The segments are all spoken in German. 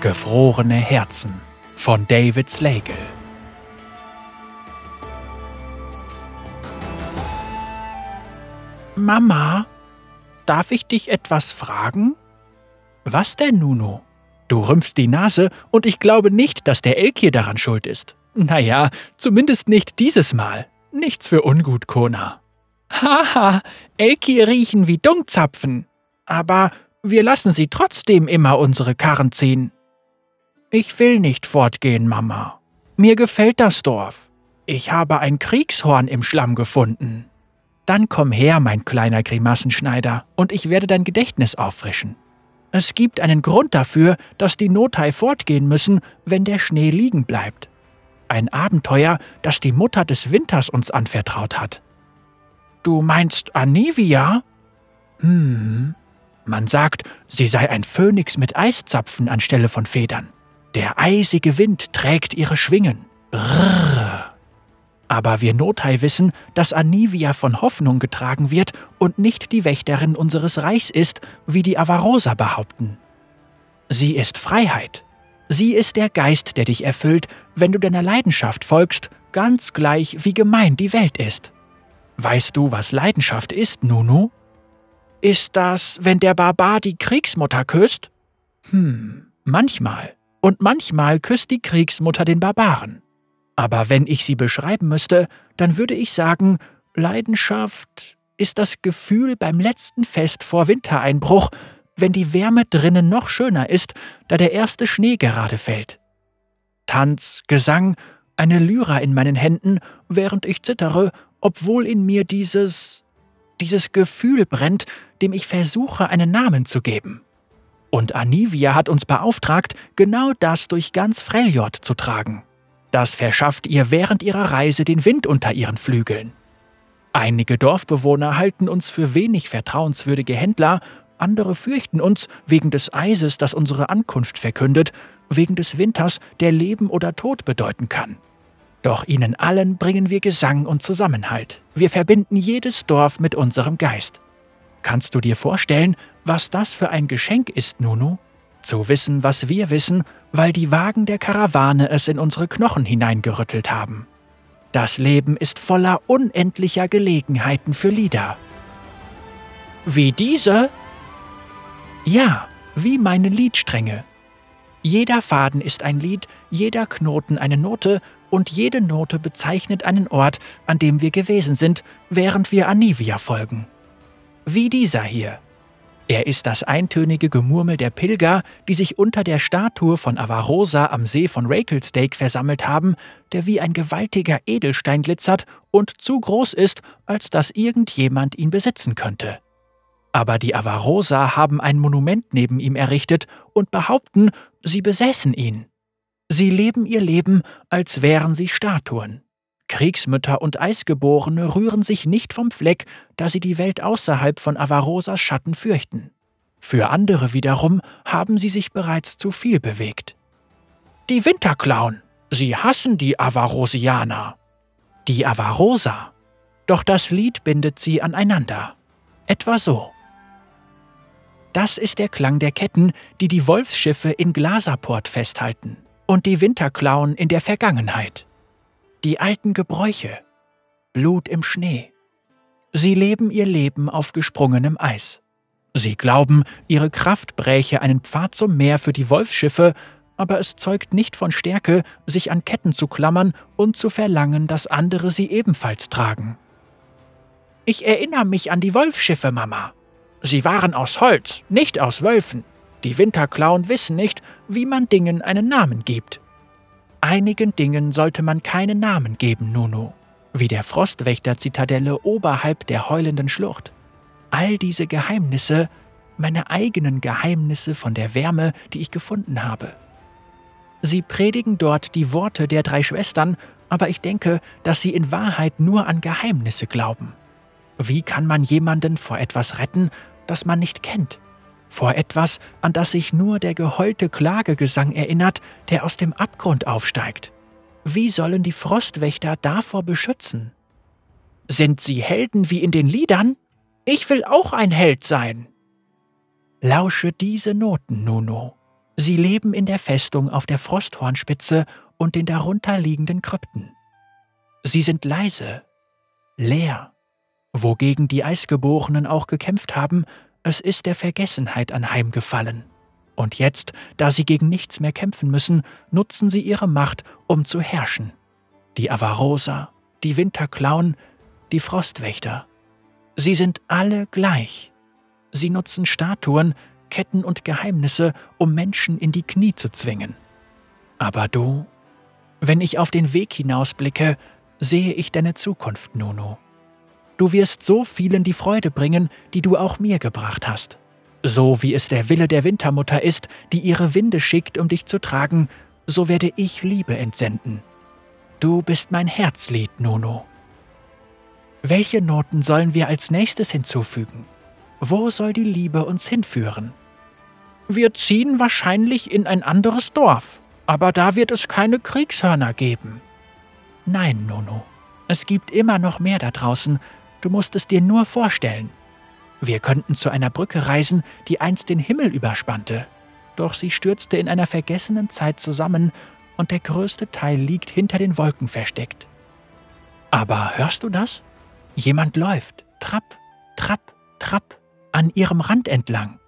Gefrorene Herzen von David Slagle. Mama, darf ich dich etwas fragen? Was denn, Nuno? Du rümpfst die Nase und ich glaube nicht, dass der Elk daran schuld ist. Naja, zumindest nicht dieses Mal. Nichts für ungut, Kona. Haha, Elki riechen wie Dunkzapfen. Aber wir lassen sie trotzdem immer unsere Karren ziehen. Ich will nicht fortgehen, Mama. Mir gefällt das Dorf. Ich habe ein Kriegshorn im Schlamm gefunden. Dann komm her, mein kleiner Grimassenschneider, und ich werde dein Gedächtnis auffrischen. Es gibt einen Grund dafür, dass die Notai fortgehen müssen, wenn der Schnee liegen bleibt. Ein Abenteuer, das die Mutter des Winters uns anvertraut hat. Du meinst Anivia? Hm. Man sagt, sie sei ein Phönix mit Eiszapfen anstelle von Federn. Der eisige Wind trägt ihre Schwingen. Brrr. Aber wir Notai wissen, dass Anivia von Hoffnung getragen wird und nicht die Wächterin unseres Reichs ist, wie die Avarosa behaupten. Sie ist Freiheit. Sie ist der Geist, der dich erfüllt, wenn du deiner Leidenschaft folgst, ganz gleich wie gemein die Welt ist. Weißt du, was Leidenschaft ist, Nunu? Ist das, wenn der Barbar die Kriegsmutter küsst? Hm, manchmal und manchmal küsst die Kriegsmutter den Barbaren. Aber wenn ich sie beschreiben müsste, dann würde ich sagen, Leidenschaft ist das Gefühl beim letzten Fest vor Wintereinbruch, wenn die Wärme drinnen noch schöner ist, da der erste Schnee gerade fällt. Tanz, Gesang, eine Lyra in meinen Händen, während ich zittere, obwohl in mir dieses dieses Gefühl brennt, dem ich versuche, einen Namen zu geben. Und Anivia hat uns beauftragt, genau das durch ganz Freljord zu tragen. Das verschafft ihr während ihrer Reise den Wind unter ihren Flügeln. Einige Dorfbewohner halten uns für wenig vertrauenswürdige Händler, andere fürchten uns wegen des Eises, das unsere Ankunft verkündet, wegen des Winters, der Leben oder Tod bedeuten kann. Doch ihnen allen bringen wir Gesang und Zusammenhalt. Wir verbinden jedes Dorf mit unserem Geist. Kannst du dir vorstellen, was das für ein Geschenk ist, Nunu? Zu wissen, was wir wissen, weil die Wagen der Karawane es in unsere Knochen hineingerüttelt haben. Das Leben ist voller unendlicher Gelegenheiten für Lieder. Wie diese? Ja, wie meine Liedstränge. Jeder Faden ist ein Lied, jeder Knoten eine Note und jede Note bezeichnet einen Ort, an dem wir gewesen sind, während wir Anivia folgen wie dieser hier. Er ist das eintönige Gemurmel der Pilger, die sich unter der Statue von Avarosa am See von Rakelsdake versammelt haben, der wie ein gewaltiger Edelstein glitzert und zu groß ist, als dass irgendjemand ihn besitzen könnte. Aber die Avarosa haben ein Monument neben ihm errichtet und behaupten, sie besäßen ihn. Sie leben ihr Leben, als wären sie Statuen. Kriegsmütter und Eisgeborene rühren sich nicht vom Fleck, da sie die Welt außerhalb von Avarosas Schatten fürchten. Für andere wiederum haben sie sich bereits zu viel bewegt. Die Winterclown. Sie hassen die Avarosianer. Die Avarosa. Doch das Lied bindet sie aneinander. Etwa so. Das ist der Klang der Ketten, die die Wolfsschiffe in Glasaport festhalten und die Winterclown in der Vergangenheit die alten Gebräuche, Blut im Schnee. Sie leben ihr Leben auf gesprungenem Eis. Sie glauben, ihre Kraft bräche einen Pfad zum Meer für die Wolfsschiffe, aber es zeugt nicht von Stärke, sich an Ketten zu klammern und zu verlangen, dass andere sie ebenfalls tragen. Ich erinnere mich an die Wolfschiffe, Mama. Sie waren aus Holz, nicht aus Wölfen. Die Winterklauen wissen nicht, wie man Dingen einen Namen gibt. Einigen Dingen sollte man keinen Namen geben, Nunu, wie der Frostwächter-Zitadelle oberhalb der heulenden Schlucht. All diese Geheimnisse, meine eigenen Geheimnisse von der Wärme, die ich gefunden habe. Sie predigen dort die Worte der drei Schwestern, aber ich denke, dass sie in Wahrheit nur an Geheimnisse glauben. Wie kann man jemanden vor etwas retten, das man nicht kennt? Vor etwas, an das sich nur der geheulte Klagegesang erinnert, der aus dem Abgrund aufsteigt. Wie sollen die Frostwächter davor beschützen? Sind sie Helden wie in den Liedern? Ich will auch ein Held sein. Lausche diese Noten, Nuno. Sie leben in der Festung auf der Frosthornspitze und den darunterliegenden Krypten. Sie sind leise, leer. Wogegen die Eisgeborenen auch gekämpft haben, es ist der Vergessenheit anheimgefallen. Und jetzt, da sie gegen nichts mehr kämpfen müssen, nutzen sie ihre Macht, um zu herrschen. Die Avarosa, die Winterklauen, die Frostwächter. Sie sind alle gleich. Sie nutzen Statuen, Ketten und Geheimnisse, um Menschen in die Knie zu zwingen. Aber du, wenn ich auf den Weg hinausblicke, sehe ich deine Zukunft, Nunu. Du wirst so vielen die Freude bringen, die du auch mir gebracht hast. So wie es der Wille der Wintermutter ist, die ihre Winde schickt, um dich zu tragen, so werde ich Liebe entsenden. Du bist mein Herzlied, Nunu. Welche Noten sollen wir als nächstes hinzufügen? Wo soll die Liebe uns hinführen? Wir ziehen wahrscheinlich in ein anderes Dorf, aber da wird es keine Kriegshörner geben. Nein, Nunu, es gibt immer noch mehr da draußen, du musst es dir nur vorstellen. Wir könnten zu einer Brücke reisen, die einst den Himmel überspannte, doch sie stürzte in einer vergessenen Zeit zusammen und der größte Teil liegt hinter den Wolken versteckt. Aber hörst du das? Jemand läuft, trapp, trapp, trapp, an ihrem Rand entlang.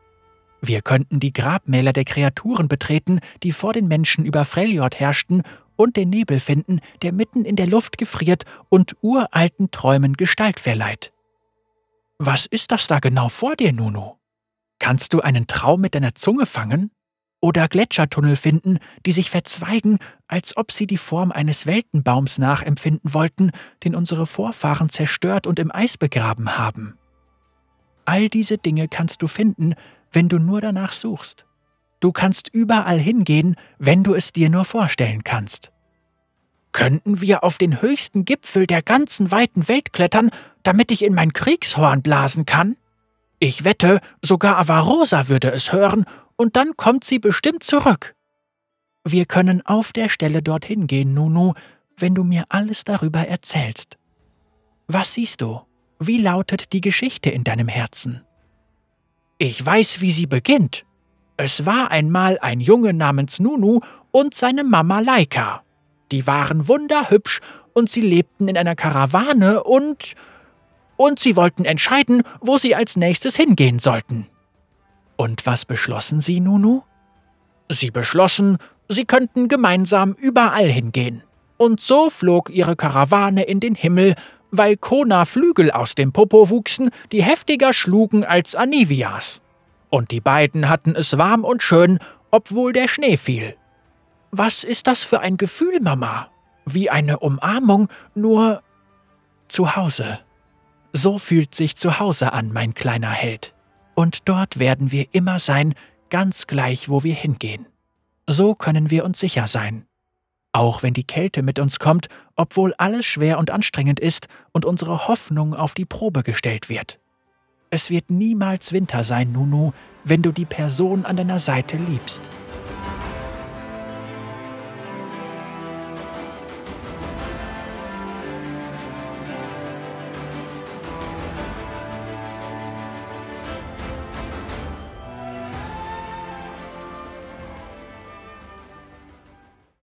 Wir könnten die Grabmäler der Kreaturen betreten, die vor den Menschen über Freljord herrschten, und den Nebel finden, der mitten in der Luft gefriert und uralten Träumen Gestalt verleiht. Was ist das da genau vor dir, Nunu? Kannst du einen Traum mit deiner Zunge fangen? oder Gletschertunnel finden, die sich verzweigen, als ob sie die Form eines Weltenbaums nachempfinden wollten, den unsere Vorfahren zerstört und im Eis begraben haben. All diese Dinge kannst du finden, wenn du nur danach suchst. Du kannst überall hingehen, wenn du es dir nur vorstellen kannst. Könnten wir auf den höchsten Gipfel der ganzen weiten Welt klettern, damit ich in mein Kriegshorn blasen kann? Ich wette, sogar Avarosa würde es hören und dann kommt sie bestimmt zurück. Wir können auf der Stelle dorthin gehen, Nunu, wenn du mir alles darüber erzählst. Was siehst du? Wie lautet die Geschichte in deinem Herzen? Ich weiß, wie sie beginnt. Es war einmal ein Junge namens Nunu und seine Mama Laika. Die waren wunderhübsch und sie lebten in einer Karawane und. und sie wollten entscheiden, wo sie als nächstes hingehen sollten. Und was beschlossen Sie, Nunu? Sie beschlossen, sie könnten gemeinsam überall hingehen. Und so flog ihre Karawane in den Himmel, weil Kona Flügel aus dem Popo wuchsen, die heftiger schlugen als Anivias. Und die beiden hatten es warm und schön, obwohl der Schnee fiel. Was ist das für ein Gefühl, Mama? Wie eine Umarmung, nur zu Hause. So fühlt sich zu Hause an, mein kleiner Held und dort werden wir immer sein, ganz gleich, wo wir hingehen. So können wir uns sicher sein. Auch wenn die Kälte mit uns kommt, obwohl alles schwer und anstrengend ist und unsere Hoffnung auf die Probe gestellt wird. Es wird niemals Winter sein, Nunu, wenn du die Person an deiner Seite liebst.